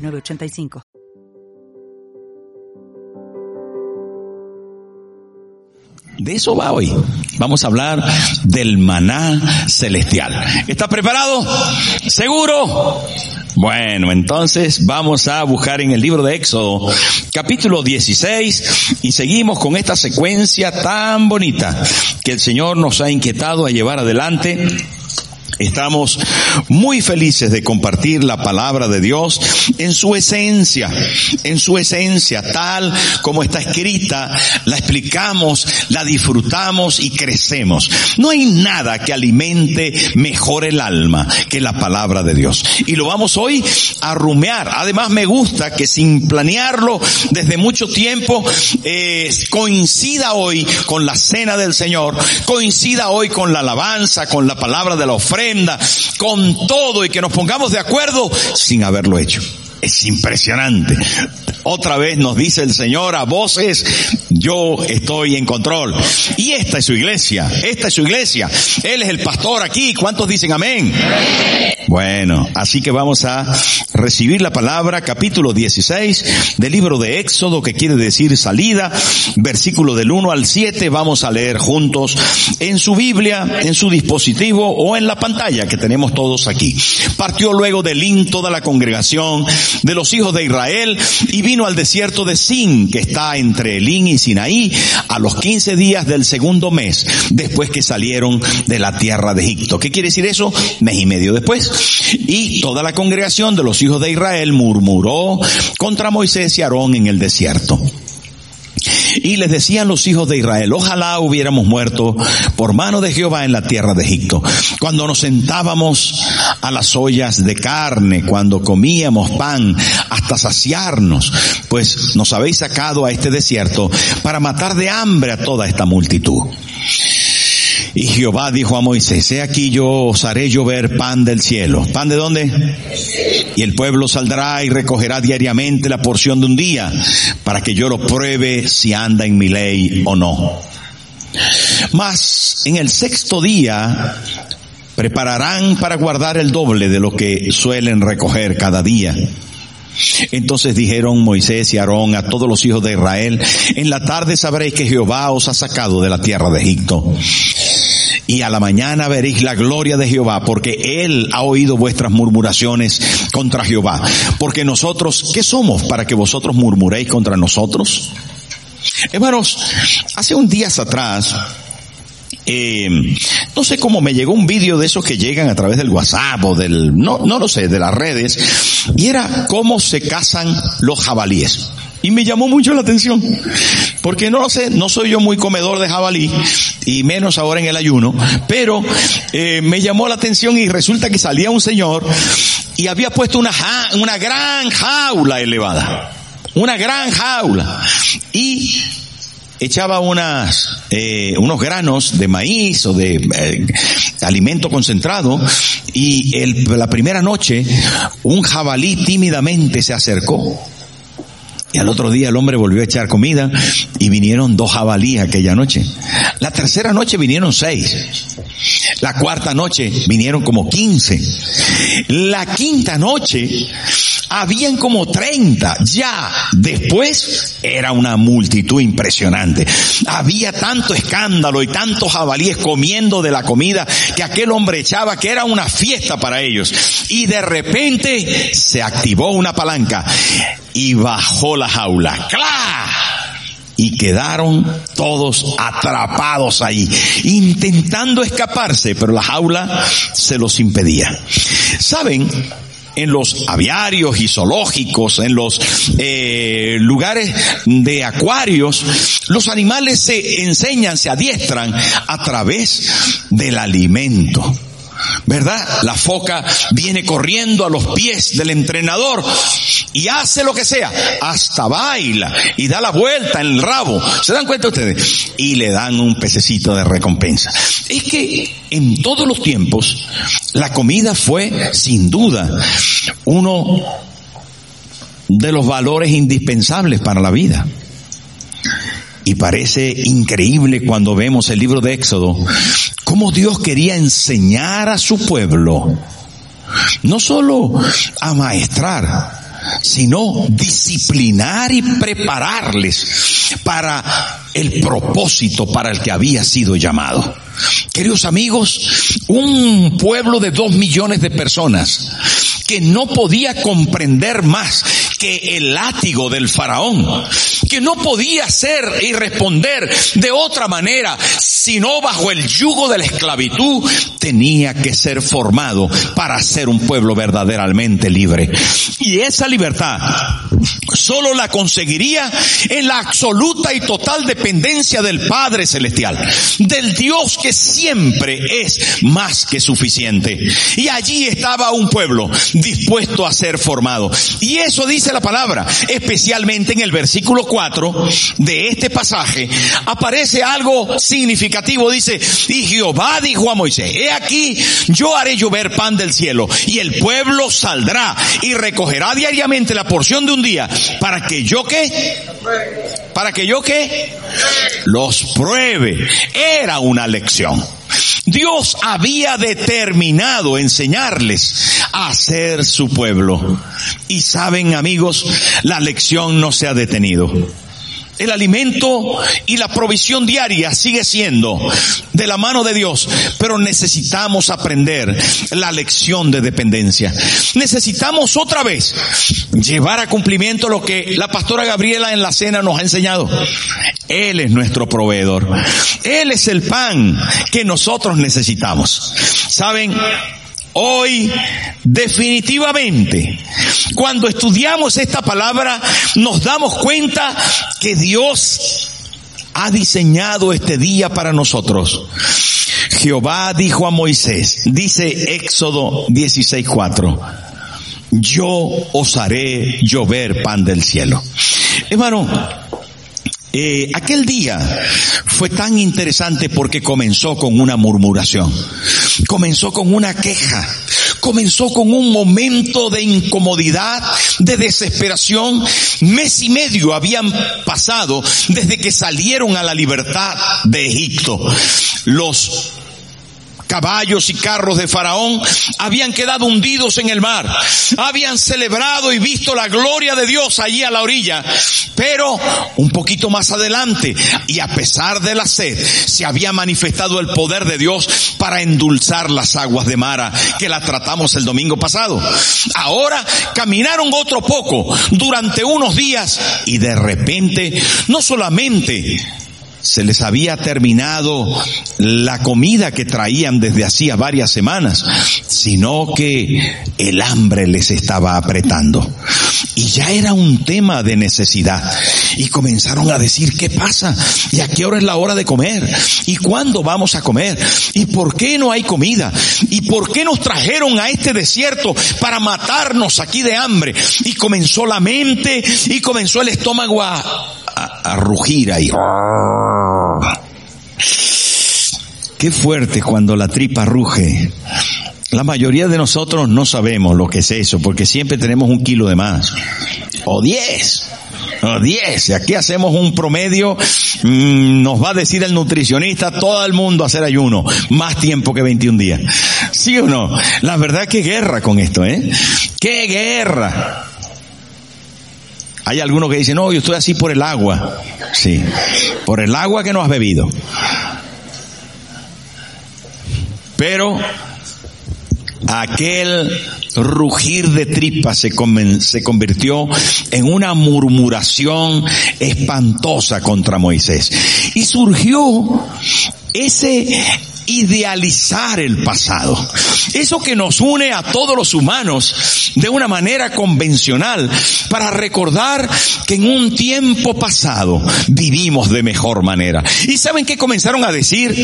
906985. De eso va hoy. Vamos a hablar del maná celestial. ¿Está preparado? ¿Seguro? Bueno, entonces vamos a buscar en el libro de Éxodo, capítulo 16, y seguimos con esta secuencia tan bonita que el Señor nos ha inquietado a llevar adelante Estamos muy felices de compartir la palabra de Dios en su esencia, en su esencia, tal como está escrita, la explicamos, la disfrutamos y crecemos. No hay nada que alimente mejor el alma que la palabra de Dios. Y lo vamos hoy a rumear. Además me gusta que sin planearlo desde mucho tiempo, eh, coincida hoy con la cena del Señor, coincida hoy con la alabanza, con la palabra de la ofrenda, con todo y que nos pongamos de acuerdo sin haberlo hecho. Es impresionante. Otra vez nos dice el Señor a voces, yo estoy en control. Y esta es su iglesia, esta es su iglesia. Él es el pastor aquí. ¿Cuántos dicen amén? Bueno, así que vamos a recibir la palabra, capítulo 16 del libro de Éxodo, que quiere decir salida, versículo del 1 al 7. Vamos a leer juntos en su Biblia, en su dispositivo o en la pantalla que tenemos todos aquí. Partió luego de Lin toda la congregación de los hijos de Israel y vino al desierto de Sin, que está entre Elín y Sinaí, a los 15 días del segundo mes, después que salieron de la tierra de Egipto. ¿Qué quiere decir eso? Mes y medio después. Y toda la congregación de los hijos de Israel murmuró contra Moisés y Aarón en el desierto. Y les decían los hijos de Israel, ojalá hubiéramos muerto por mano de Jehová en la tierra de Egipto. Cuando nos sentábamos a las ollas de carne, cuando comíamos pan hasta saciarnos, pues nos habéis sacado a este desierto para matar de hambre a toda esta multitud. Y Jehová dijo a Moisés, he aquí yo os haré llover pan del cielo. ¿Pan de dónde? Y el pueblo saldrá y recogerá diariamente la porción de un día para que yo lo pruebe si anda en mi ley o no. Mas en el sexto día prepararán para guardar el doble de lo que suelen recoger cada día. Entonces dijeron Moisés y Aarón a todos los hijos de Israel, en la tarde sabréis que Jehová os ha sacado de la tierra de Egipto y a la mañana veréis la gloria de Jehová, porque Él ha oído vuestras murmuraciones contra Jehová. Porque nosotros, ¿qué somos para que vosotros murmuréis contra nosotros? Hermanos, hace un días atrás, eh, no sé cómo me llegó un vídeo de esos que llegan a través del WhatsApp o del, no, no lo sé, de las redes, y era cómo se casan los jabalíes. Y me llamó mucho la atención, porque no lo sé, no soy yo muy comedor de jabalí, y menos ahora en el ayuno, pero eh, me llamó la atención y resulta que salía un señor y había puesto una, una gran jaula elevada, una gran jaula, y echaba unas, eh, unos granos de maíz o de eh, alimento concentrado y el, la primera noche un jabalí tímidamente se acercó y al otro día el hombre volvió a echar comida y vinieron dos jabalíes aquella noche. La tercera noche vinieron seis. La cuarta noche vinieron como quince. La quinta noche habían como treinta. Ya después era una multitud impresionante. Había tanto escándalo y tantos jabalíes comiendo de la comida que aquel hombre echaba que era una fiesta para ellos. Y de repente se activó una palanca y bajó la jaula. ¡Cla! Y quedaron todos atrapados ahí, intentando escaparse, pero la jaula se los impedía. ¿Saben? En los aviarios y zoológicos, en los eh, lugares de acuarios, los animales se enseñan, se adiestran a través del alimento. ¿Verdad? La foca viene corriendo a los pies del entrenador y hace lo que sea, hasta baila y da la vuelta en el rabo. ¿Se dan cuenta ustedes? Y le dan un pececito de recompensa. Es que en todos los tiempos la comida fue sin duda uno de los valores indispensables para la vida. Y parece increíble cuando vemos el libro de Éxodo, cómo Dios quería enseñar a su pueblo, no solo a maestrar, sino disciplinar y prepararles para el propósito para el que había sido llamado. Queridos amigos, un pueblo de dos millones de personas que no podía comprender más que el látigo del faraón, que no podía ser y responder de otra manera, sino bajo el yugo de la esclavitud, tenía que ser formado para ser un pueblo verdaderamente libre. Y esa libertad solo la conseguiría en la absoluta y total dependencia del Padre Celestial, del Dios que siempre es más que suficiente. Y allí estaba un pueblo dispuesto a ser formado. Y eso dice la palabra, especialmente en el versículo 4 de este pasaje, aparece algo significativo. Dice, y Jehová dijo a Moisés, he aquí, yo haré llover pan del cielo y el pueblo saldrá y recogerá diariamente la porción de un día para que yo qué, para que yo qué, los pruebe. Era una lección. Dios había determinado enseñarles a ser su pueblo. Y saben amigos, la lección no se ha detenido. El alimento y la provisión diaria sigue siendo de la mano de Dios, pero necesitamos aprender la lección de dependencia. Necesitamos otra vez llevar a cumplimiento lo que la pastora Gabriela en la cena nos ha enseñado. Él es nuestro proveedor. Él es el pan que nosotros necesitamos. ¿Saben? Hoy, definitivamente, cuando estudiamos esta palabra, nos damos cuenta que Dios ha diseñado este día para nosotros. Jehová dijo a Moisés, dice Éxodo 16:4, yo os haré llover pan del cielo. Hermano, eh, aquel día fue tan interesante porque comenzó con una murmuración, comenzó con una queja, comenzó con un momento de incomodidad, de desesperación. Mes y medio habían pasado desde que salieron a la libertad de Egipto. Los caballos y carros de Faraón habían quedado hundidos en el mar. Habían celebrado y visto la gloria de Dios allí a la orilla. Pero un poquito más adelante, y a pesar de la sed, se había manifestado el poder de Dios para endulzar las aguas de Mara, que la tratamos el domingo pasado. Ahora caminaron otro poco durante unos días y de repente no solamente se les había terminado la comida que traían desde hacía varias semanas, sino que el hambre les estaba apretando. Y ya era un tema de necesidad. Y comenzaron a decir, ¿qué pasa? ¿Y a qué hora es la hora de comer? ¿Y cuándo vamos a comer? ¿Y por qué no hay comida? ¿Y por qué nos trajeron a este desierto para matarnos aquí de hambre? Y comenzó la mente y comenzó el estómago a, a, rugir ahí. Qué fuerte cuando la tripa ruge. La mayoría de nosotros no sabemos lo que es eso, porque siempre tenemos un kilo de más. O diez. O diez. Y aquí hacemos un promedio, mm, nos va a decir el nutricionista, todo el mundo hacer ayuno. Más tiempo que 21 días. ¿Sí o no? La verdad que guerra con esto, ¿eh? ¡Qué guerra! Hay algunos que dicen, no, yo estoy así por el agua. Sí, por el agua que no has bebido. Pero aquel rugir de tripas se, se convirtió en una murmuración espantosa contra Moisés. Y surgió ese idealizar el pasado. Eso que nos une a todos los humanos de una manera convencional para recordar que en un tiempo pasado vivimos de mejor manera. ¿Y saben qué comenzaron a decir?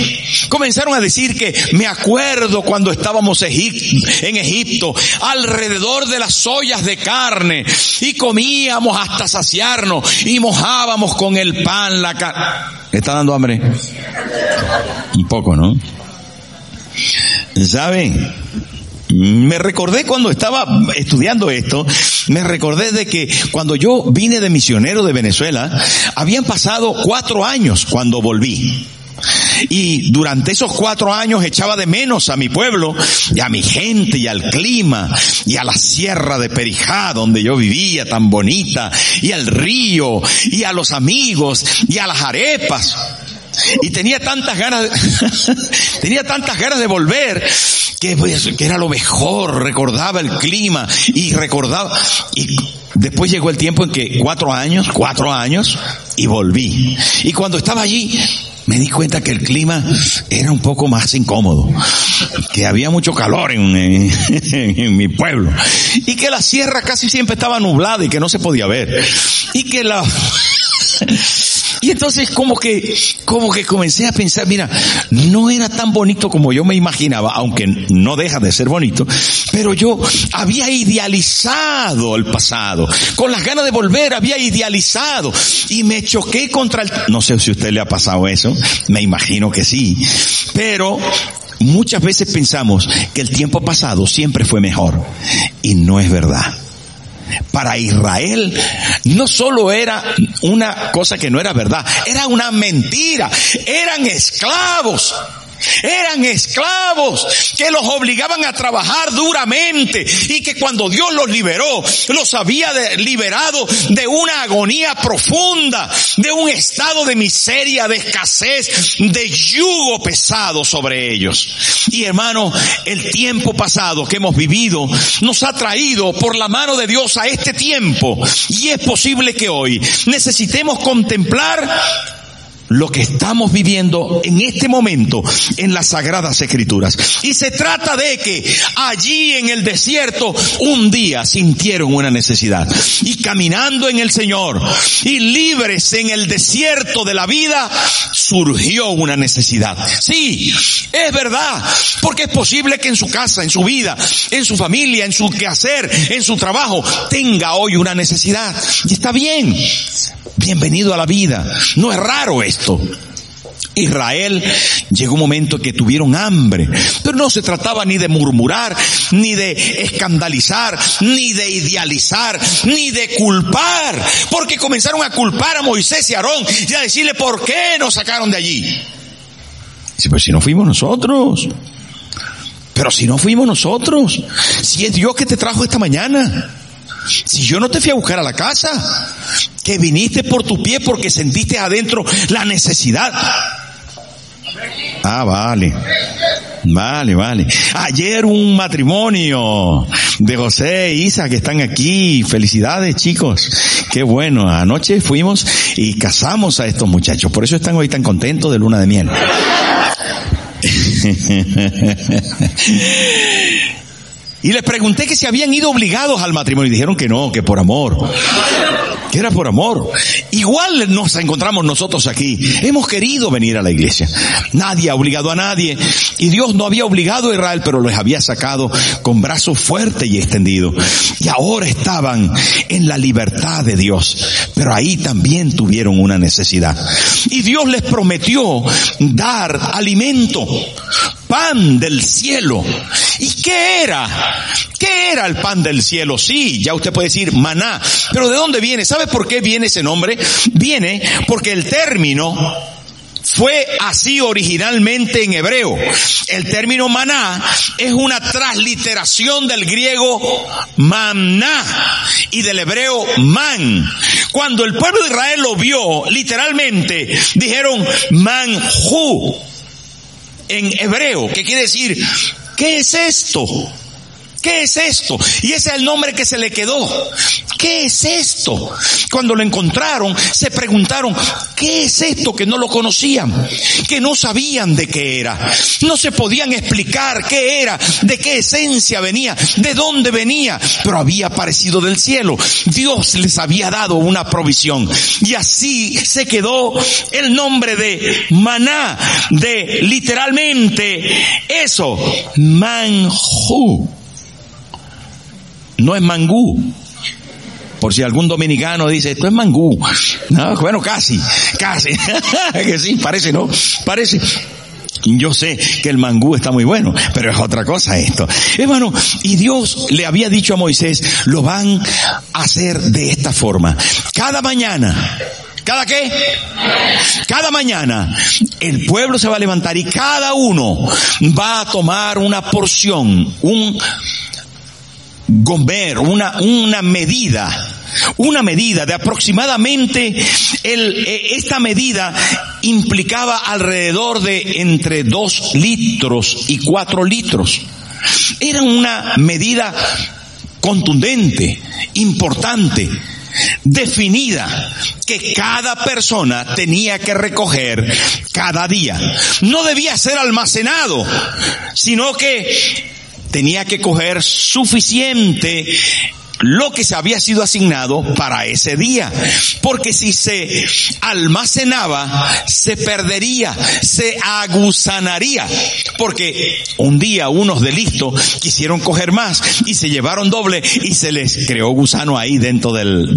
Comenzaron a decir que me acuerdo cuando estábamos en Egipto, alrededor de las ollas de carne, y comíamos hasta saciarnos, y mojábamos con el pan la carne. ¿Está dando hambre? Un poco, ¿no? ¿Saben? Me recordé cuando estaba estudiando esto, me recordé de que cuando yo vine de misionero de Venezuela, habían pasado cuatro años cuando volví. Y durante esos cuatro años echaba de menos a mi pueblo y a mi gente y al clima y a la sierra de Perijá donde yo vivía tan bonita y al río y a los amigos y a las arepas. Y tenía tantas ganas, de, tenía tantas ganas de volver que, pues, que era lo mejor, recordaba el clima y recordaba, y después llegó el tiempo en que cuatro años, cuatro años, y volví. Y cuando estaba allí, me di cuenta que el clima era un poco más incómodo, que había mucho calor en, en, mi pueblo y que la sierra casi siempre estaba nublada y que no se podía ver y que la y entonces como que, como que comencé a pensar, mira, no era tan bonito como yo me imaginaba, aunque no deja de ser bonito, pero yo había idealizado el pasado. Con las ganas de volver había idealizado. Y me choqué contra el, no sé si a usted le ha pasado eso, me imagino que sí, pero muchas veces pensamos que el tiempo pasado siempre fue mejor. Y no es verdad para Israel no solo era una cosa que no era verdad, era una mentira, eran esclavos. Eran esclavos que los obligaban a trabajar duramente y que cuando Dios los liberó, los había liberado de una agonía profunda, de un estado de miseria, de escasez, de yugo pesado sobre ellos. Y hermano, el tiempo pasado que hemos vivido nos ha traído por la mano de Dios a este tiempo y es posible que hoy necesitemos contemplar lo que estamos viviendo en este momento en las sagradas escrituras. Y se trata de que allí en el desierto un día sintieron una necesidad y caminando en el Señor y libres en el desierto de la vida surgió una necesidad. Sí, es verdad, porque es posible que en su casa, en su vida, en su familia, en su quehacer, en su trabajo tenga hoy una necesidad. Y está bien. Bienvenido a la vida. No es raro Israel llegó un momento que tuvieron hambre, pero no se trataba ni de murmurar, ni de escandalizar, ni de idealizar, ni de culpar, porque comenzaron a culpar a Moisés y a Aarón y a decirle por qué nos sacaron de allí. Dice, pues si no fuimos nosotros, pero si no fuimos nosotros, si es Dios que te trajo esta mañana. Si yo no te fui a buscar a la casa, que viniste por tu pie porque sentiste adentro la necesidad. Ah, vale. Vale, vale. Ayer un matrimonio de José e Isa que están aquí. Felicidades chicos. Qué bueno. Anoche fuimos y casamos a estos muchachos. Por eso están hoy tan contentos de luna de miel. Y les pregunté que si habían ido obligados al matrimonio y dijeron que no, que por amor. Que era por amor. Igual nos encontramos nosotros aquí. Hemos querido venir a la iglesia. Nadie ha obligado a nadie. Y Dios no había obligado a Israel, pero les había sacado con brazo fuerte y extendido. Y ahora estaban en la libertad de Dios. Pero ahí también tuvieron una necesidad. Y Dios les prometió dar alimento pan del cielo. ¿Y qué era? ¿Qué era el pan del cielo? Sí, ya usted puede decir maná. Pero ¿de dónde viene? ¿Sabe por qué viene ese nombre? Viene porque el término fue así originalmente en hebreo. El término maná es una transliteración del griego maná y del hebreo man. Cuando el pueblo de Israel lo vio, literalmente dijeron manju en hebreo, que quiere decir, ¿qué es esto? ¿Qué es esto? Y ese es el nombre que se le quedó. ¿Qué es esto? Cuando lo encontraron, se preguntaron, ¿qué es esto que no lo conocían? Que no sabían de qué era. No se podían explicar qué era, de qué esencia venía, de dónde venía, pero había aparecido del cielo. Dios les había dado una provisión. Y así se quedó el nombre de maná, de literalmente eso, manjú. No es mangú. Por si algún dominicano dice, esto es mangú. No, bueno, casi, casi. que sí, parece, ¿no? Parece. Yo sé que el mangú está muy bueno, pero es otra cosa esto. Hermano, y Dios le había dicho a Moisés, lo van a hacer de esta forma. Cada mañana, ¿Cada qué? Cada mañana el pueblo se va a levantar y cada uno va a tomar una porción, un gomer, una, una medida, una medida de aproximadamente eh, esta medida implicaba alrededor de entre dos litros y cuatro litros. Era una medida contundente, importante definida que cada persona tenía que recoger cada día. No debía ser almacenado, sino que tenía que coger suficiente lo que se había sido asignado para ese día. Porque si se almacenaba, se perdería, se aguzanaría. Porque un día unos de listo quisieron coger más y se llevaron doble y se les creó gusano ahí dentro del,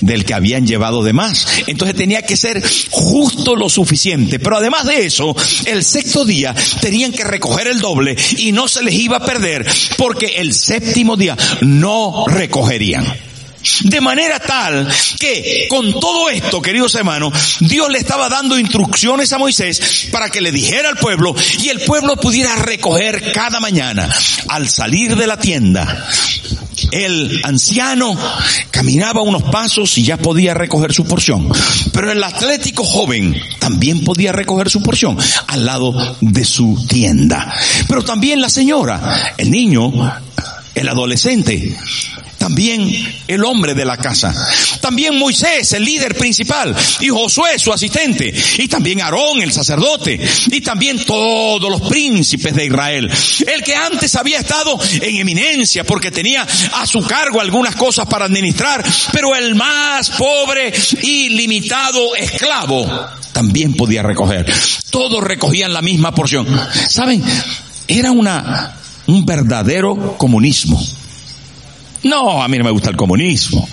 del que habían llevado de más. Entonces tenía que ser justo lo suficiente. Pero además de eso, el sexto día tenían que recoger el doble y no se les iba a perder porque el séptimo día no recogerían. De manera tal que con todo esto, queridos hermanos, Dios le estaba dando instrucciones a Moisés para que le dijera al pueblo y el pueblo pudiera recoger cada mañana al salir de la tienda. El anciano caminaba unos pasos y ya podía recoger su porción. Pero el atlético joven también podía recoger su porción al lado de su tienda. Pero también la señora, el niño, el adolescente, también el hombre de la casa, también Moisés, el líder principal, y Josué, su asistente, y también Aarón, el sacerdote, y también todos los príncipes de Israel. El que antes había estado en eminencia porque tenía a su cargo algunas cosas para administrar, pero el más pobre y limitado esclavo también podía recoger. Todos recogían la misma porción. ¿Saben? Era una, un verdadero comunismo. No, a mí no me gusta el comunismo.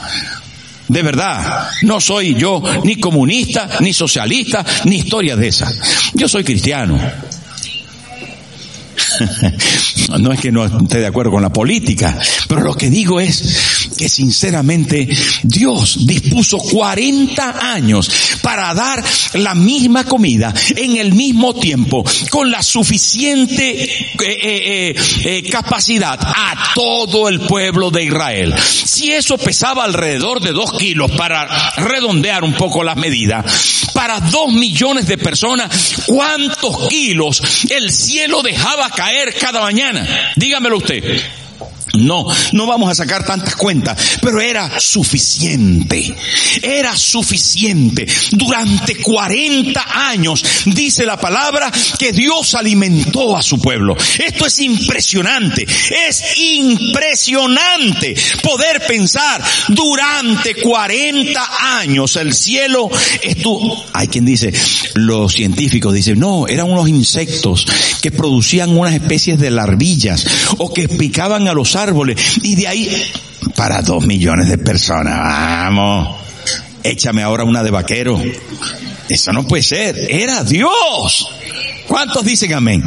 De verdad, no soy yo ni comunista, ni socialista, ni historia de esas. Yo soy cristiano. no es que no esté de acuerdo con la política, pero lo que digo es que sinceramente Dios dispuso 40 años para dar la misma comida en el mismo tiempo, con la suficiente eh, eh, eh, capacidad a todo el pueblo de Israel. Si eso pesaba alrededor de dos kilos para redondear un poco las medidas, para dos millones de personas, ¿cuántos kilos el cielo dejaba caer cada mañana? Dígamelo usted. No, no vamos a sacar tantas cuentas, pero era suficiente. Era suficiente. Durante 40 años dice la palabra que Dios alimentó a su pueblo. Esto es impresionante. Es impresionante poder pensar durante 40 años el cielo estuvo, hay quien dice, los científicos dicen, no, eran unos insectos que producían unas especies de larvillas o que picaban a los árboles y de ahí para dos millones de personas. Vamos, échame ahora una de vaquero. Eso no puede ser. Era Dios. ¿Cuántos dicen amén?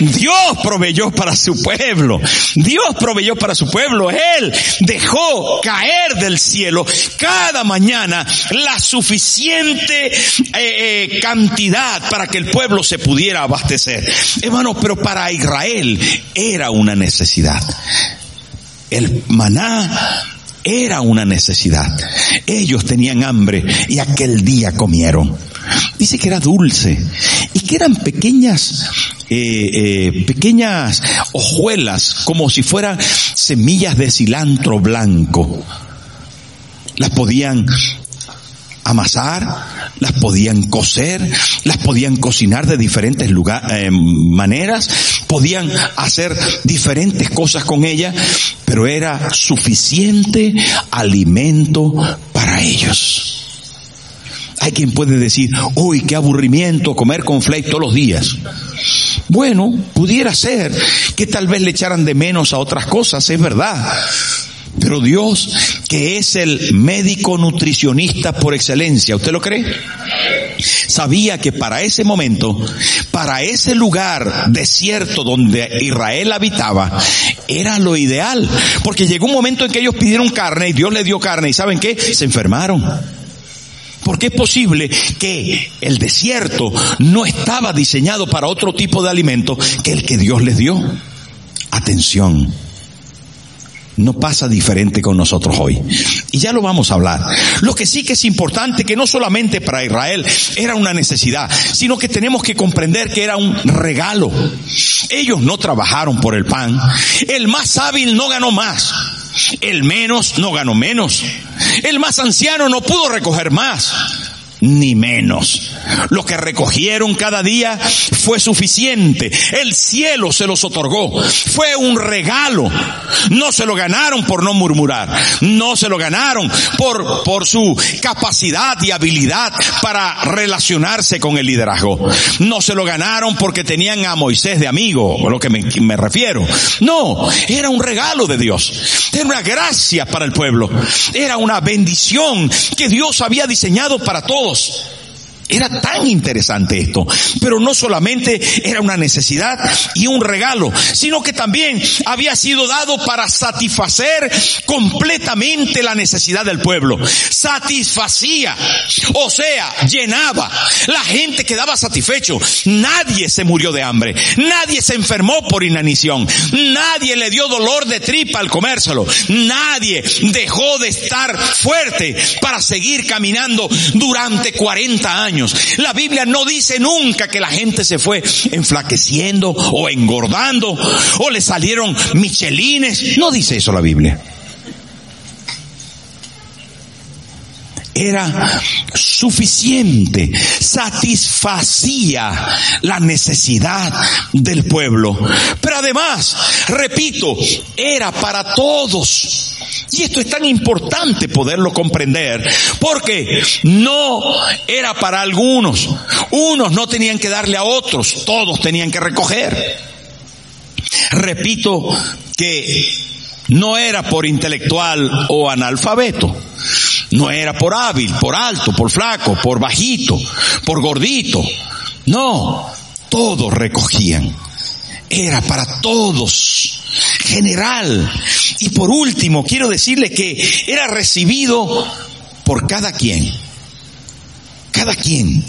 Dios proveyó para su pueblo. Dios proveyó para su pueblo. Él dejó caer del cielo cada mañana la suficiente eh, eh, cantidad para que el pueblo se pudiera abastecer. Hermano, pero para Israel era una necesidad. El maná era una necesidad. Ellos tenían hambre y aquel día comieron. Dice que era dulce y que eran pequeñas, eh, eh, pequeñas hojuelas como si fueran semillas de cilantro blanco. las podían amasar, las podían coser, las podían cocinar de diferentes eh, maneras, podían hacer diferentes cosas con ella, pero era suficiente alimento para ellos. Hay quien puede decir, uy, qué aburrimiento comer con flake todos los días. Bueno, pudiera ser que tal vez le echaran de menos a otras cosas, es verdad. Pero Dios, que es el médico nutricionista por excelencia, ¿usted lo cree? Sabía que para ese momento, para ese lugar desierto donde Israel habitaba, era lo ideal. Porque llegó un momento en que ellos pidieron carne y Dios les dio carne y ¿saben qué? Se enfermaron. Porque es posible que el desierto no estaba diseñado para otro tipo de alimento que el que Dios les dio. Atención no pasa diferente con nosotros hoy. Y ya lo vamos a hablar. Lo que sí que es importante, que no solamente para Israel era una necesidad, sino que tenemos que comprender que era un regalo. Ellos no trabajaron por el pan. El más hábil no ganó más. El menos no ganó menos. El más anciano no pudo recoger más ni menos. Lo que recogieron cada día fue suficiente. El cielo se los otorgó. Fue un regalo. No se lo ganaron por no murmurar. No se lo ganaron por, por su capacidad y habilidad para relacionarse con el liderazgo. No se lo ganaron porque tenían a Moisés de amigo, a lo que me, me refiero. No, era un regalo de Dios. Era una gracia para el pueblo. Era una bendición que Dios había diseñado para todos cross era tan interesante esto. Pero no solamente era una necesidad y un regalo, sino que también había sido dado para satisfacer completamente la necesidad del pueblo. Satisfacía, o sea, llenaba. La gente quedaba satisfecho. Nadie se murió de hambre. Nadie se enfermó por inanición. Nadie le dio dolor de tripa al comérselo. Nadie dejó de estar fuerte para seguir caminando durante 40 La Biblia no dice nunca que la gente se fue enflaqueciendo o engordando o le salieron michelines. No dice eso la Biblia. Era suficiente, satisfacía la necesidad del pueblo. Pero además, repito, era para todos. Y esto es tan importante poderlo comprender, porque no era para algunos. Unos no tenían que darle a otros, todos tenían que recoger. Repito que no era por intelectual o analfabeto. No era por hábil, por alto, por flaco, por bajito, por gordito. No, todos recogían. Era para todos general. Y por último, quiero decirle que era recibido por cada quien. Cada quien.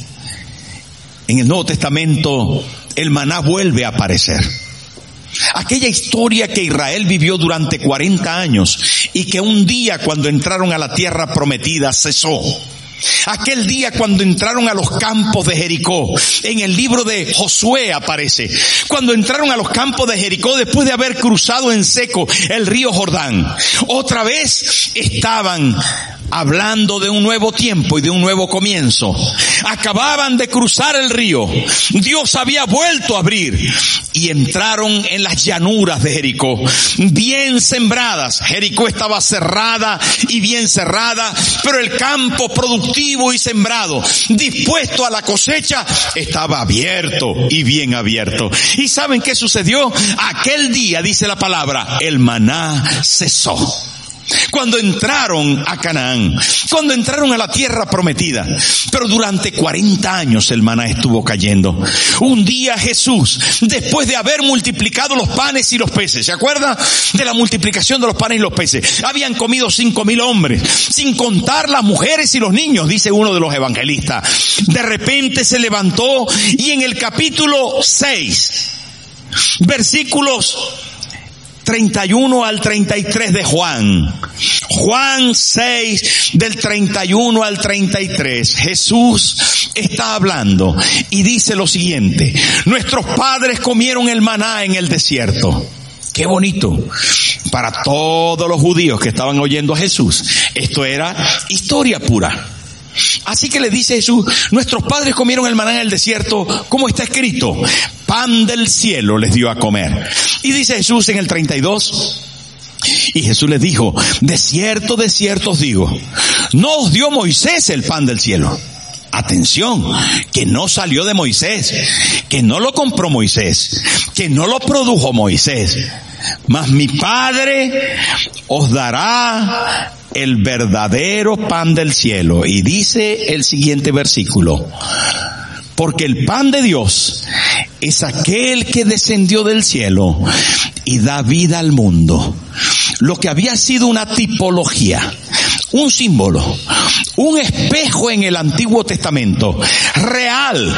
En el Nuevo Testamento el maná vuelve a aparecer. Aquella historia que Israel vivió durante 40 años y que un día cuando entraron a la tierra prometida cesó. Aquel día cuando entraron a los campos de Jericó, en el libro de Josué aparece, cuando entraron a los campos de Jericó después de haber cruzado en seco el río Jordán, otra vez estaban hablando de un nuevo tiempo y de un nuevo comienzo. Acababan de cruzar el río. Dios había vuelto a abrir y entraron en las llanuras de Jericó, bien sembradas. Jericó estaba cerrada y bien cerrada, pero el campo productivo y sembrado, dispuesto a la cosecha, estaba abierto y bien abierto. ¿Y saben qué sucedió? Aquel día, dice la palabra, el maná cesó. Cuando entraron a Canaán, cuando entraron a la tierra prometida, pero durante 40 años el maná estuvo cayendo. Un día Jesús, después de haber multiplicado los panes y los peces, ¿se acuerda de la multiplicación de los panes y los peces? Habían comido cinco mil hombres, sin contar las mujeres y los niños, dice uno de los evangelistas. De repente se levantó y en el capítulo 6, versículos 31 al 33 de Juan. Juan 6 del 31 al 33. Jesús está hablando y dice lo siguiente. Nuestros padres comieron el maná en el desierto Qué bonito. Para todos los judíos que estaban oyendo a Jesús, esto era historia pura. Así que le dice Jesús, nuestros padres comieron el maná en el desierto, como está escrito, pan del cielo les dio a comer. Y dice Jesús en el 32, y Jesús les dijo, de cierto, de cierto os digo, no os dio Moisés el pan del cielo. Atención, que no salió de Moisés, que no lo compró Moisés, que no lo produjo Moisés. Mas mi Padre os dará el verdadero pan del cielo. Y dice el siguiente versículo, porque el pan de Dios es aquel que descendió del cielo y da vida al mundo. Lo que había sido una tipología, un símbolo, un espejo en el Antiguo Testamento, real,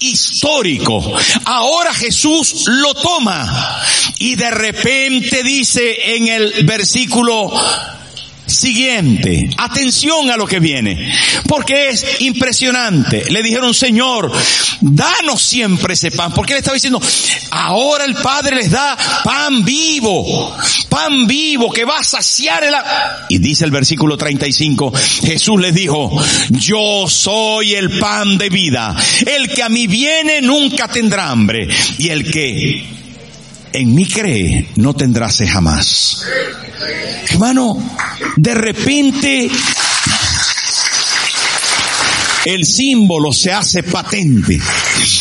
histórico. Ahora Jesús lo toma y de repente dice en el versículo siguiente. Atención a lo que viene, porque es impresionante. Le dijeron, Señor, danos siempre ese pan, porque le estaba diciendo, ahora el Padre les da pan vivo, pan vivo que va a saciar el... Y dice el versículo 35, Jesús les dijo, yo soy el pan de vida, el que a mí viene nunca tendrá hambre, y el que en mí cree no tendrá sed jamás. Hermano, de repente el símbolo se hace patente,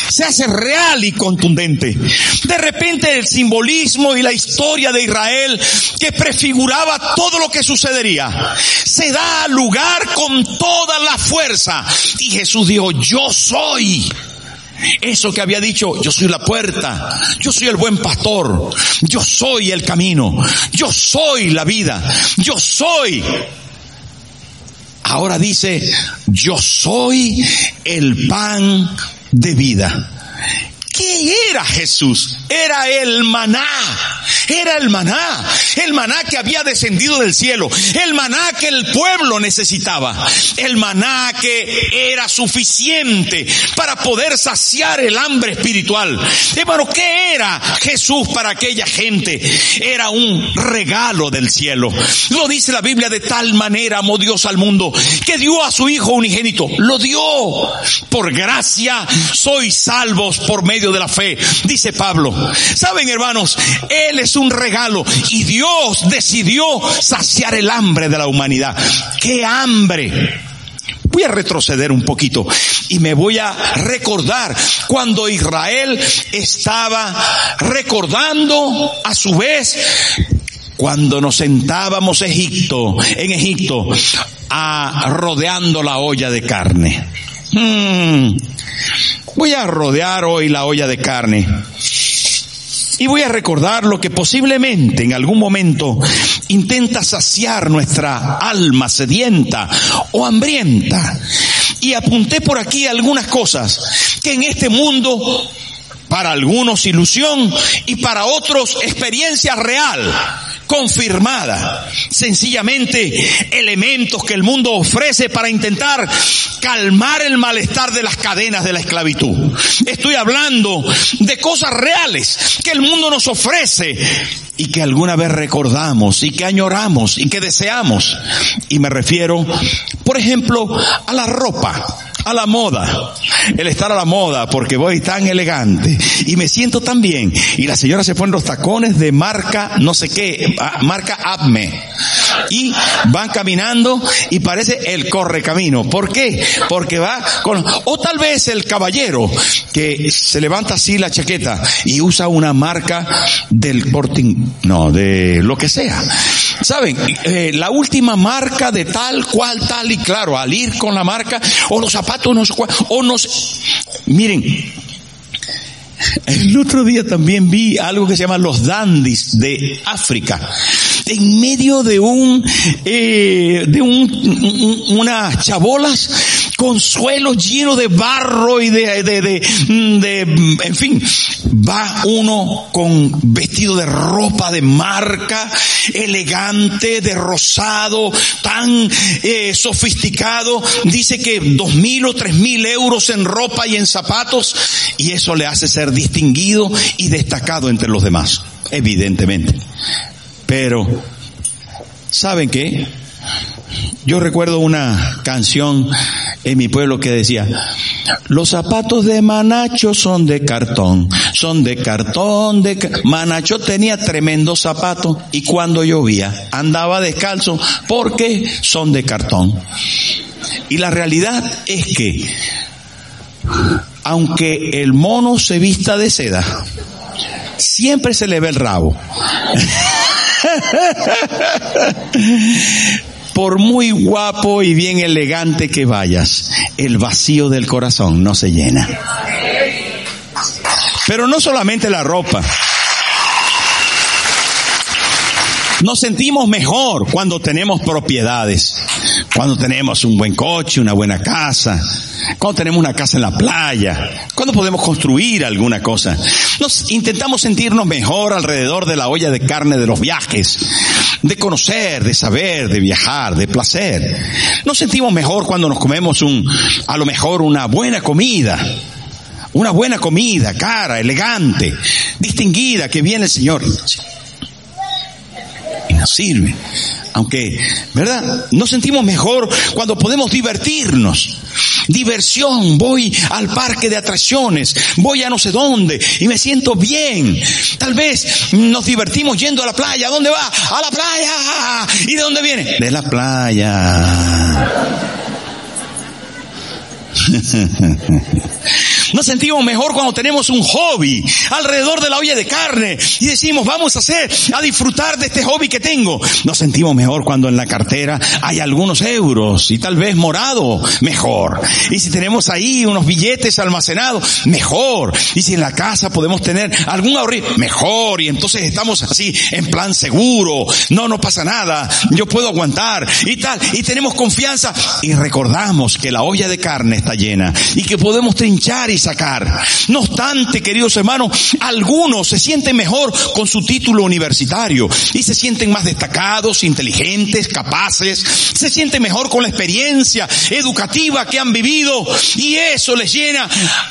se hace real y contundente. De repente el simbolismo y la historia de Israel que prefiguraba todo lo que sucedería, se da lugar con toda la fuerza. Y Jesús dijo, yo soy. Eso que había dicho, yo soy la puerta, yo soy el buen pastor, yo soy el camino, yo soy la vida, yo soy. Ahora dice, yo soy el pan de vida. ¿Qué era Jesús? Era el maná. Era el maná. El maná que había descendido del cielo. El maná que el pueblo necesitaba. El maná que era suficiente para poder saciar el hambre espiritual. Hermano, ¿qué era Jesús para aquella gente? Era un regalo del cielo. Lo dice la Biblia de tal manera amó Dios al mundo que dio a su Hijo unigénito. Lo dio. Por gracia sois salvos por medio de la fe, dice Pablo. Saben hermanos, Él es un regalo y Dios decidió saciar el hambre de la humanidad. ¡Qué hambre! Voy a retroceder un poquito y me voy a recordar cuando Israel estaba recordando a su vez cuando nos sentábamos Egipto, en Egipto, a rodeando la olla de carne. Hmm. Voy a rodear hoy la olla de carne. Y voy a recordar lo que posiblemente en algún momento intenta saciar nuestra alma sedienta o hambrienta. Y apunté por aquí algunas cosas que en este mundo, para algunos ilusión y para otros experiencia real, confirmada. Sencillamente elementos que el mundo ofrece para intentar calmar el malestar de las cadenas de la esclavitud. Estoy hablando de cosas reales que el mundo nos ofrece y que alguna vez recordamos y que añoramos y que deseamos. Y me refiero, por ejemplo, a la ropa a la moda. El estar a la moda porque voy tan elegante y me siento tan bien. Y la señora se pone los tacones de marca no sé qué, ah, marca Abme. Y van caminando y parece el correcamino. ¿Por qué? Porque va con, o tal vez el caballero que se levanta así la chaqueta y usa una marca del porting, no, de lo que sea. ¿Saben? Eh, la última marca de tal cual, tal y claro, al ir con la marca, o los zapatos, o nos, miren, el otro día también vi algo que se llama los dandis de África. En medio de un, eh, de un, unas chabolas con suelos llenos de barro y de, de, de, de, en fin, va uno con vestido de ropa de marca, elegante, de rosado, tan eh, sofisticado, dice que dos mil o tres mil euros en ropa y en zapatos, y eso le hace ser distinguido y destacado entre los demás. evidentemente. Pero, ¿saben qué? Yo recuerdo una canción en mi pueblo que decía, los zapatos de Manacho son de cartón, son de cartón, de Manacho tenía tremendo zapato y cuando llovía andaba descalzo porque son de cartón. Y la realidad es que, aunque el mono se vista de seda, siempre se le ve el rabo. Por muy guapo y bien elegante que vayas, el vacío del corazón no se llena. Pero no solamente la ropa. Nos sentimos mejor cuando tenemos propiedades, cuando tenemos un buen coche, una buena casa, cuando tenemos una casa en la playa, cuando podemos construir alguna cosa. Nos intentamos sentirnos mejor alrededor de la olla de carne de los viajes, de conocer, de saber, de viajar, de placer. Nos sentimos mejor cuando nos comemos un, a lo mejor una buena comida. Una buena comida, cara, elegante, distinguida, que viene el Señor y nos sirve. Aunque, ¿verdad? Nos sentimos mejor cuando podemos divertirnos. Diversión, voy al parque de atracciones, voy a no sé dónde y me siento bien. Tal vez nos divertimos yendo a la playa. ¿A dónde va? A la playa. ¿Y de dónde viene? De la playa. Nos sentimos mejor cuando tenemos un hobby alrededor de la olla de carne y decimos, vamos a hacer, a disfrutar de este hobby que tengo. Nos sentimos mejor cuando en la cartera hay algunos euros y tal vez morado, mejor. Y si tenemos ahí unos billetes almacenados, mejor. Y si en la casa podemos tener algún ahorro, mejor. Y entonces estamos así en plan seguro. No, no pasa nada. Yo puedo aguantar y tal. Y tenemos confianza y recordamos que la olla de carne está llena y que podemos trinchar y sacar. No obstante, queridos hermanos, algunos se sienten mejor con su título universitario y se sienten más destacados, inteligentes, capaces, se sienten mejor con la experiencia educativa que han vivido y eso les llena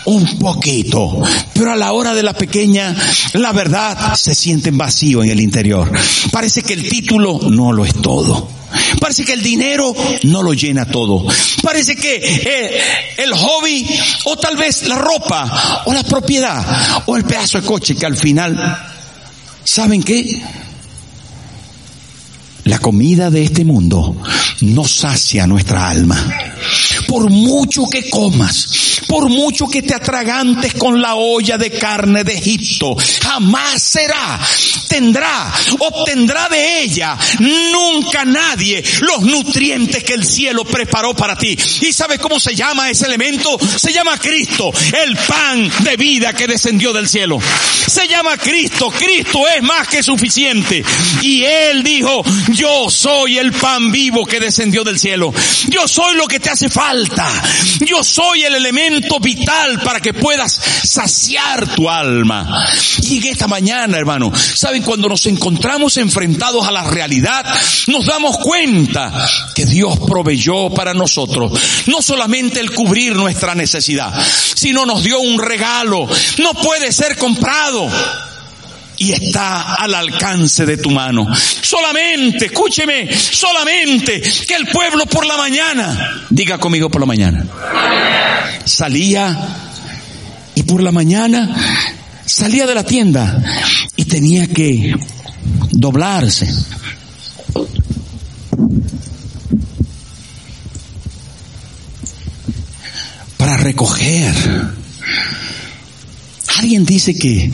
un poquito. Pero a la hora de la pequeña, la verdad, se sienten vacío en el interior. Parece que el título no lo es todo. Parece que el dinero no lo llena todo. Parece que eh, el hobby o tal vez la ropa o la propiedad o el pedazo de coche que al final, ¿saben qué? La comida de este mundo no sacia nuestra alma. Por mucho que comas, por mucho que te atragantes con la olla de carne de Egipto, jamás será, tendrá, obtendrá de ella nunca nadie los nutrientes que el cielo preparó para ti. ¿Y sabes cómo se llama ese elemento? Se llama Cristo, el pan de vida que descendió del cielo. Se llama Cristo, Cristo es más que suficiente. Y Él dijo, yo soy el pan vivo que descendió del cielo. Yo soy lo que te hace falta. Yo soy el elemento vital para que puedas saciar tu alma. Y en esta mañana, hermano, ¿saben? Cuando nos encontramos enfrentados a la realidad, nos damos cuenta que Dios proveyó para nosotros no solamente el cubrir nuestra necesidad, sino nos dio un regalo. No puede ser comprado y está al alcance de tu mano. Solamente, escúcheme, solamente que el pueblo por la mañana, diga conmigo por la mañana, salía y por la mañana salía de la tienda y tenía que doblarse. Para recoger Alguien dice que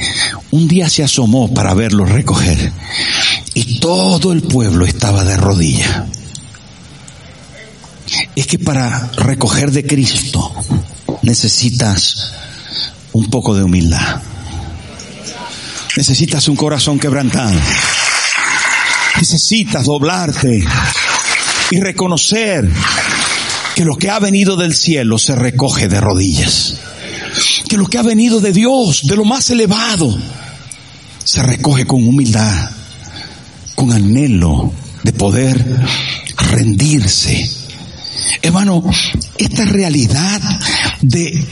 un día se asomó para verlo recoger y todo el pueblo estaba de rodilla. Es que para recoger de Cristo necesitas un poco de humildad. Necesitas un corazón quebrantado. Necesitas doblarte y reconocer que lo que ha venido del cielo se recoge de rodillas que lo que ha venido de Dios, de lo más elevado, se recoge con humildad, con anhelo de poder rendirse. Hermano, esta realidad de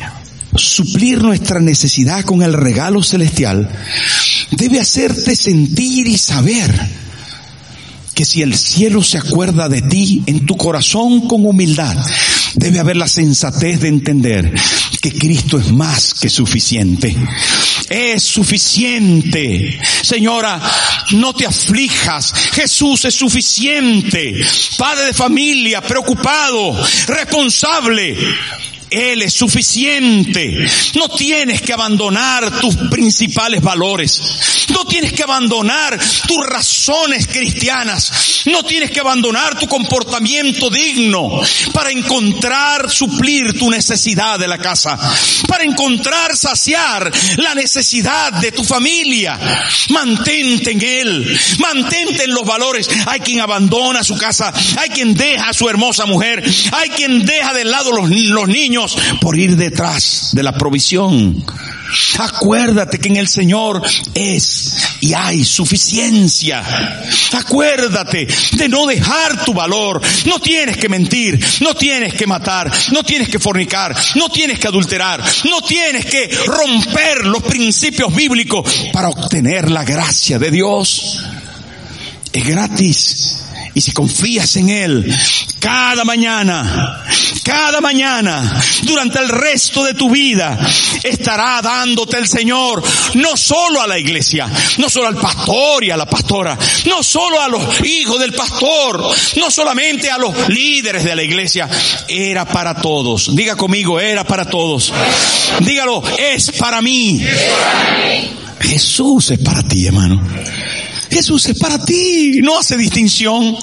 suplir nuestra necesidad con el regalo celestial debe hacerte sentir y saber que si el cielo se acuerda de ti en tu corazón con humildad, debe haber la sensatez de entender que Cristo es más que suficiente. Es suficiente. Señora, no te aflijas. Jesús es suficiente. Padre de familia, preocupado, responsable. Él es suficiente. No tienes que abandonar tus principales valores. No tienes que abandonar tus razones cristianas. No tienes que abandonar tu comportamiento digno para encontrar suplir tu necesidad de la casa. Para encontrar saciar la necesidad de tu familia. Mantente en Él. Mantente en los valores. Hay quien abandona su casa. Hay quien deja a su hermosa mujer. Hay quien deja de lado los, los niños por ir detrás de la provisión. Acuérdate que en el Señor es y hay suficiencia. Acuérdate de no dejar tu valor. No tienes que mentir, no tienes que matar, no tienes que fornicar, no tienes que adulterar, no tienes que romper los principios bíblicos para obtener la gracia de Dios. Es gratis. Y si confías en Él, cada mañana, cada mañana, durante el resto de tu vida, estará dándote el Señor, no solo a la iglesia, no solo al pastor y a la pastora, no solo a los hijos del pastor, no solamente a los líderes de la iglesia, era para todos. Diga conmigo, era para todos. Dígalo, es para mí. Jesús es para ti, hermano. Jesús es para ti, no hace distinción.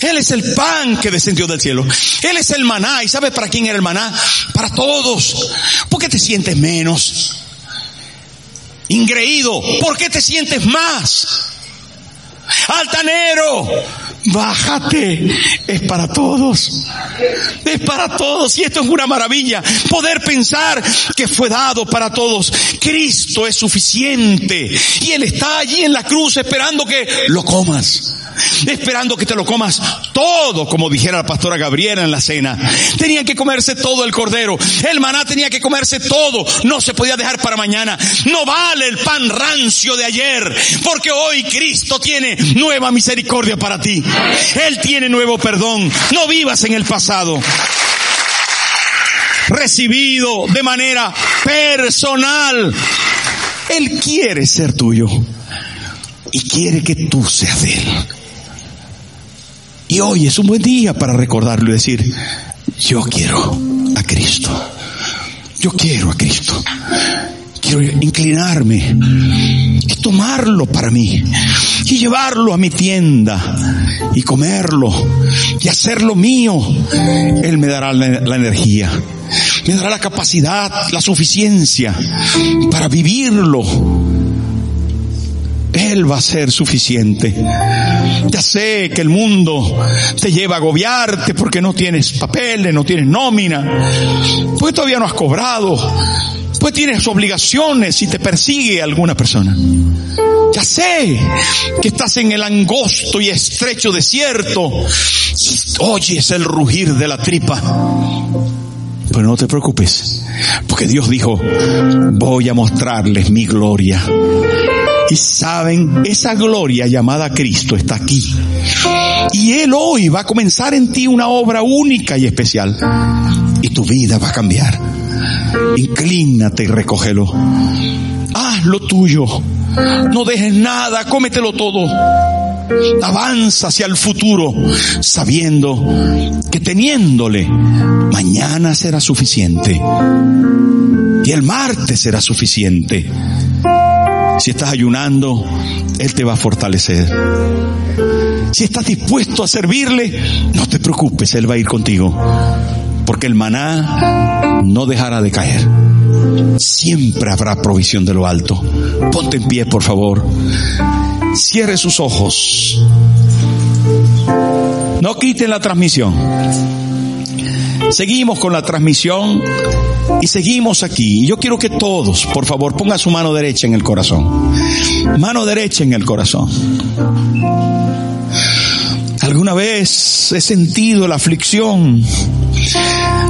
Él es el pan que descendió del cielo. Él es el maná. ¿Y sabes para quién era el maná? Para todos. ¿Por qué te sientes menos? Ingreído, ¿por qué te sientes más? Altanero, bájate, es para todos. Es para todos y esto es una maravilla. Poder pensar que fue dado para todos. Cristo es suficiente y Él está allí en la cruz esperando que lo comas esperando que te lo comas todo, como dijera la pastora Gabriela en la cena. Tenían que comerse todo el cordero. El maná tenía que comerse todo. No se podía dejar para mañana. No vale el pan rancio de ayer, porque hoy Cristo tiene nueva misericordia para ti. Él tiene nuevo perdón. No vivas en el pasado recibido de manera personal. Él quiere ser tuyo y quiere que tú seas de Él. Y hoy es un buen día para recordarlo y decir, yo quiero a Cristo. Yo quiero a Cristo. Quiero inclinarme y tomarlo para mí y llevarlo a mi tienda y comerlo y hacerlo mío. Él me dará la, energía, me dará la capacidad, la suficiencia para vivirlo él va a ser suficiente. Ya sé que el mundo te lleva a agobiarte porque no tienes papeles, no tienes nómina, pues todavía no has cobrado, tienes obligaciones y te persigue alguna persona. Ya sé que estás en el angosto y estrecho desierto oyes el rugir de la tripa. Pero no te preocupes, porque Dios dijo, voy a mostrarles mi gloria. Y saben, esa gloria llamada Cristo está aquí. Y Él hoy va a comenzar en ti una obra única y especial. Y tu vida va a cambiar. Inclínate y recógelo. Haz lo tuyo. No dejes nada, cómetelo todo. Avanza hacia el futuro, sabiendo que teniéndole, mañana será suficiente. Y el martes será suficiente. Si estás ayunando, Él te va a fortalecer. Si estás dispuesto a servirle, no te preocupes, Él va a ir contigo. Porque el maná no dejará de caer. Siempre habrá provisión de lo alto. Ponte en pie, por favor. Cierre sus ojos. No quiten la transmisión. Seguimos con la transmisión y seguimos aquí. Yo quiero que todos, por favor, pongan su mano derecha en el corazón. Mano derecha en el corazón. Alguna vez he sentido la aflicción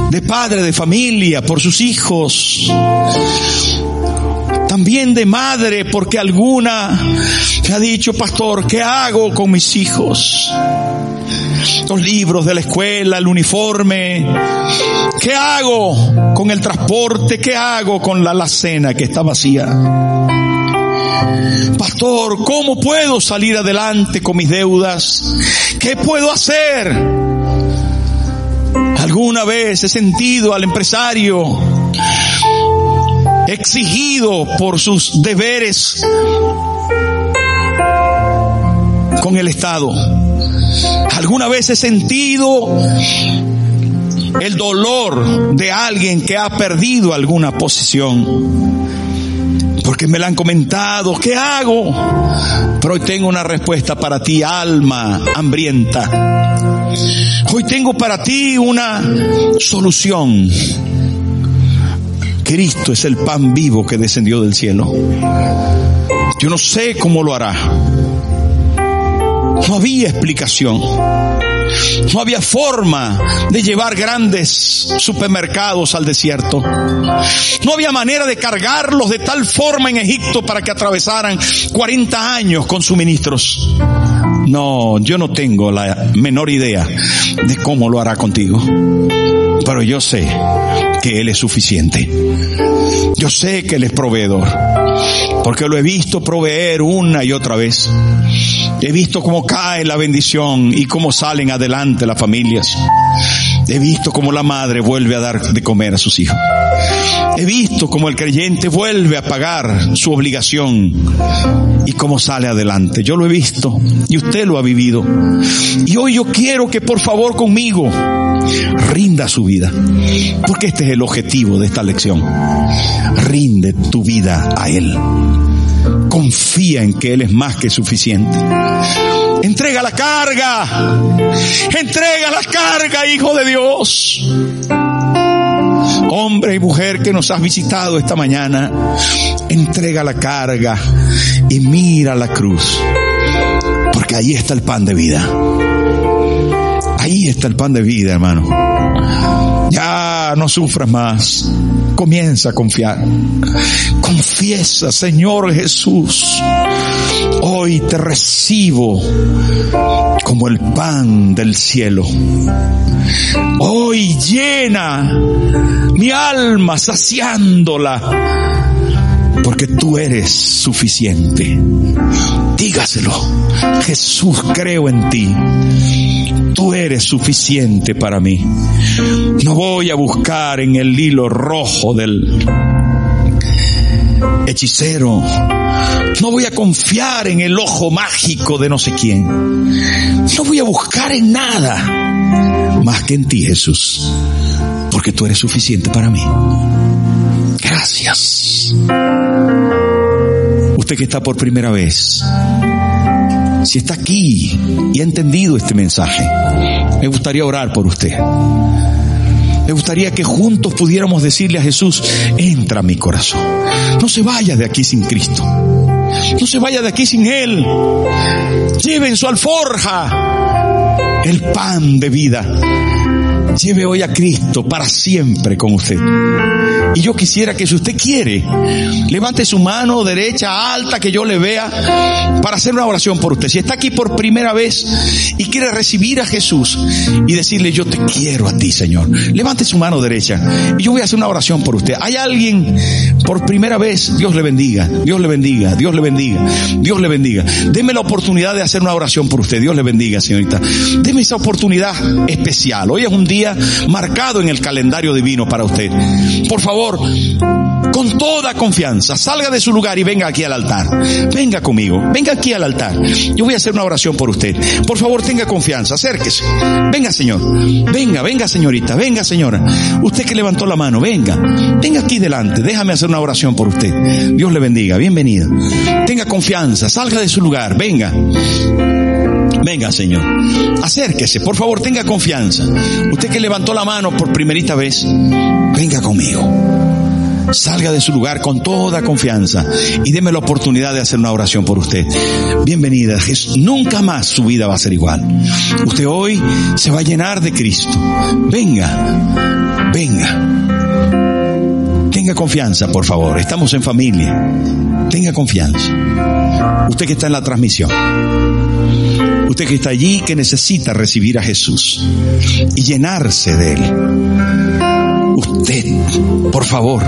de padre de familia por sus hijos también de madre, porque alguna me ha dicho, pastor, ¿qué hago con mis hijos? Los libros de la escuela, el uniforme. ¿Qué hago con el transporte? ¿Qué hago con la alacena que está vacía? Pastor, ¿cómo puedo salir adelante con mis deudas? ¿Qué puedo hacer? Alguna vez he sentido al empresario exigido por sus deberes con el Estado. Alguna vez he sentido el dolor de alguien que ha perdido alguna posición. Porque me la han comentado, ¿qué hago? Pero hoy tengo una respuesta para ti, alma hambrienta. Hoy tengo para ti una solución. Cristo es el pan vivo que descendió del cielo. Yo no sé cómo lo hará. No había explicación. No había forma de llevar grandes supermercados al desierto. No había manera de cargarlos de tal forma en Egipto para que atravesaran 40 años con suministros. No, yo no tengo la menor idea de cómo lo hará contigo. Pero yo sé que Él es suficiente. Yo sé que Él es proveedor. Porque lo he visto proveer una y otra vez. He visto cómo cae la bendición y cómo salen adelante las familias. He visto cómo la madre vuelve a dar de comer a sus hijos. He visto cómo el creyente vuelve a pagar su obligación y cómo sale adelante. Yo lo he visto y usted lo ha vivido. Y hoy yo quiero que por favor conmigo rinda su vida. Porque este es el objetivo de esta lección. Rinde tu vida a Él. Confía en que Él es más que suficiente. Entrega la carga. Entrega la carga, Hijo de Dios. Hombre y mujer que nos has visitado esta mañana, entrega la carga y mira la cruz. Porque ahí está el pan de vida. Ahí está el pan de vida, hermano. Ya no sufras más. Comienza a confiar. Confiesa, Señor Jesús. Hoy te recibo como el pan del cielo. Hoy llena mi alma saciándola porque tú eres suficiente. Dígaselo. Jesús, creo en ti. Tú eres suficiente para mí. No voy a buscar en el hilo rojo del hechicero. No voy a confiar en el ojo mágico de no sé quién. No voy a buscar en nada más que en ti, Jesús. Porque tú eres suficiente para mí. Gracias. Usted que está por primera vez, si está aquí y ha entendido este mensaje, me gustaría orar por usted. Me gustaría que juntos pudiéramos decirle a Jesús, entra a mi corazón. No se vaya de aquí sin Cristo. No se vaya de aquí sin Él. Lleve en su alforja el pan de vida lleve hoy a Cristo para siempre con usted. Y yo quisiera que si usted quiere, levante su mano derecha alta que yo le vea para hacer una oración por usted. Si está aquí por primera vez y quiere recibir a Jesús y decirle yo te quiero a ti, Señor. Levante su mano derecha y yo voy a hacer una oración por usted. Hay alguien por primera vez, Dios le bendiga, Dios le bendiga, Dios le bendiga, Dios le bendiga. Deme la oportunidad de hacer una oración por usted. Dios le bendiga, señorita. Deme esa oportunidad especial. Hoy es un día marcado en el calendario divino para usted. Por favor, con toda confianza, salga de su lugar y venga aquí al altar. Venga conmigo, venga aquí al altar. Yo voy a hacer una oración por usted. Por favor, tenga confianza, acérquese. Venga, señor. Venga, venga, señorita. Venga, señora. Usted que levantó la mano, venga. Venga aquí delante. Déjame hacer una oración por usted. Dios le bendiga. Bienvenida. Tenga confianza, salga de su lugar. Venga. Venga, Señor. Acérquese, por favor, tenga confianza. Usted que levantó la mano por primerita vez, venga conmigo. Salga de su lugar con toda confianza y deme la oportunidad de hacer una oración por usted. Bienvenida. Nunca más su vida va a ser igual. Usted hoy se va a llenar de Cristo. Venga, venga Tenga confianza, por favor. Estamos en familia. Tenga confianza. Usted que está en la transmisión. Usted que está allí que necesita recibir a Jesús y llenarse de Él. Usted, por favor,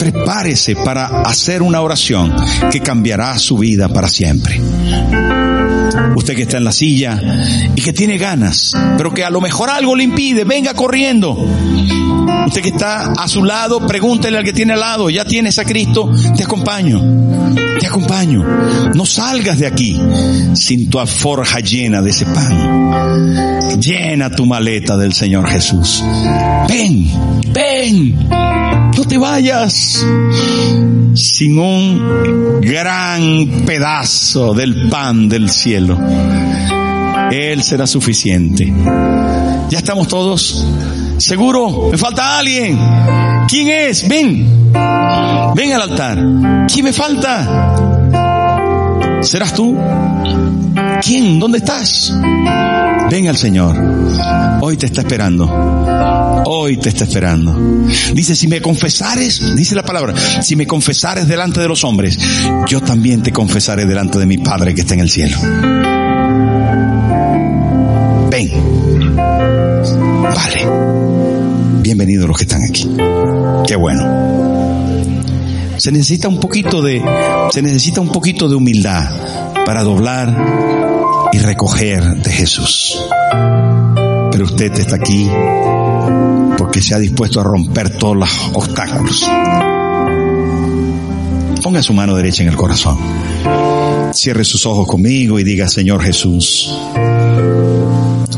prepárese para hacer una oración que cambiará su vida para siempre. Usted que está en la silla y que tiene ganas, pero que a lo mejor algo le impide, venga corriendo. Usted que está a su lado, pregúntele al que tiene al lado, ya tienes a Cristo, te acompaño, te acompaño. No salgas de aquí sin tu alforja llena de ese pan. Llena tu maleta del Señor Jesús. Ven, ven, no te vayas sin un gran pedazo del pan del cielo. Él será suficiente. Ya estamos todos. Seguro, me falta alguien. ¿Quién es? Ven. Ven al altar. ¿Quién me falta? ¿Serás tú? ¿Quién? ¿Dónde estás? Ven al Señor. Hoy te está esperando. Hoy te está esperando. Dice, si me confesares, dice la palabra, si me confesares delante de los hombres, yo también te confesaré delante de mi Padre que está en el cielo. Ven. Vale. Bienvenidos los que están aquí. Qué bueno. Se necesita un poquito de, se necesita un poquito de humildad para doblar y recoger de Jesús. Pero usted está aquí porque se ha dispuesto a romper todos los obstáculos. Ponga su mano derecha en el corazón. Cierre sus ojos conmigo y diga, Señor Jesús,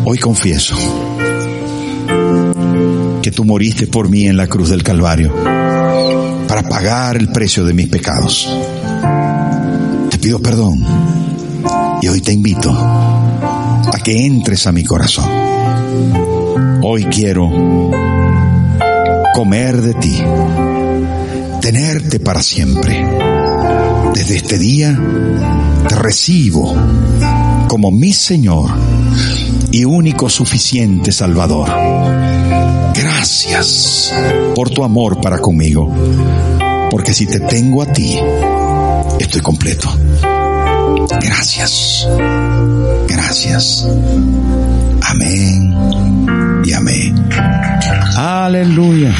hoy confieso que tú moriste por mí en la cruz del Calvario para pagar el precio de mis pecados. Te pido perdón y hoy te invito a que entres a mi corazón. Hoy quiero comer de ti, tenerte para siempre. Desde este día te recibo como mi Señor y único suficiente Salvador. Gracias por tu amor para conmigo, porque si te tengo a ti, estoy completo. Gracias. Gracias. Amén y amén. Aleluya.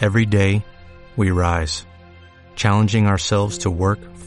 Every day, we rise, challenging ourselves to work